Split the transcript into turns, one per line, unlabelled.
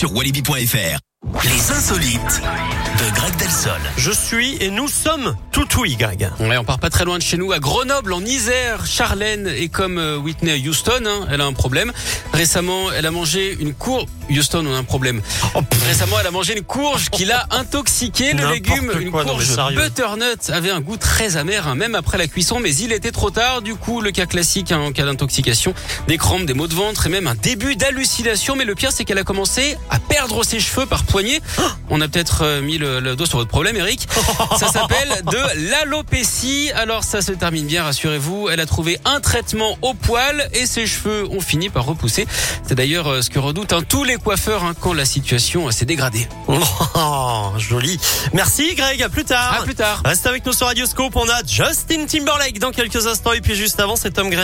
sur walibi.fr. Les insolites de Greg
Je suis et nous sommes tout oui, Greg.
Ouais, on part pas très loin de chez nous, à Grenoble, en Isère. Charlène est comme euh, Whitney Houston, hein, elle a un problème. Récemment, elle a mangé une courge. Houston, on a un problème.
Oh,
Récemment, elle a mangé une courge qui l'a intoxiqué. Le légume, une
quoi, mais
courge butternut, avait un goût très amer, hein, même après la cuisson, mais il était trop tard. Du coup, le cas classique hein, en cas d'intoxication, des crampes, des maux de ventre et même un début d'hallucination. Mais le pire, c'est qu'elle a commencé à perdre ses cheveux par poignée. On a peut-être euh, mis le, le doigt sur votre problème, Eric. Ça s'appelle de l'alopécie. Alors ça se termine bien, rassurez-vous. Elle a trouvé un traitement au poil et ses cheveux ont fini par repousser. C'est d'ailleurs euh, ce que redoutent hein, tous les coiffeurs hein, quand la situation euh, s'est dégradée.
Oh, joli. Merci, Greg. À plus tard.
À plus tard.
Reste avec nous sur Radioscope. On a Justin Timberlake dans quelques instants et puis juste avant, c'est Tom Gray.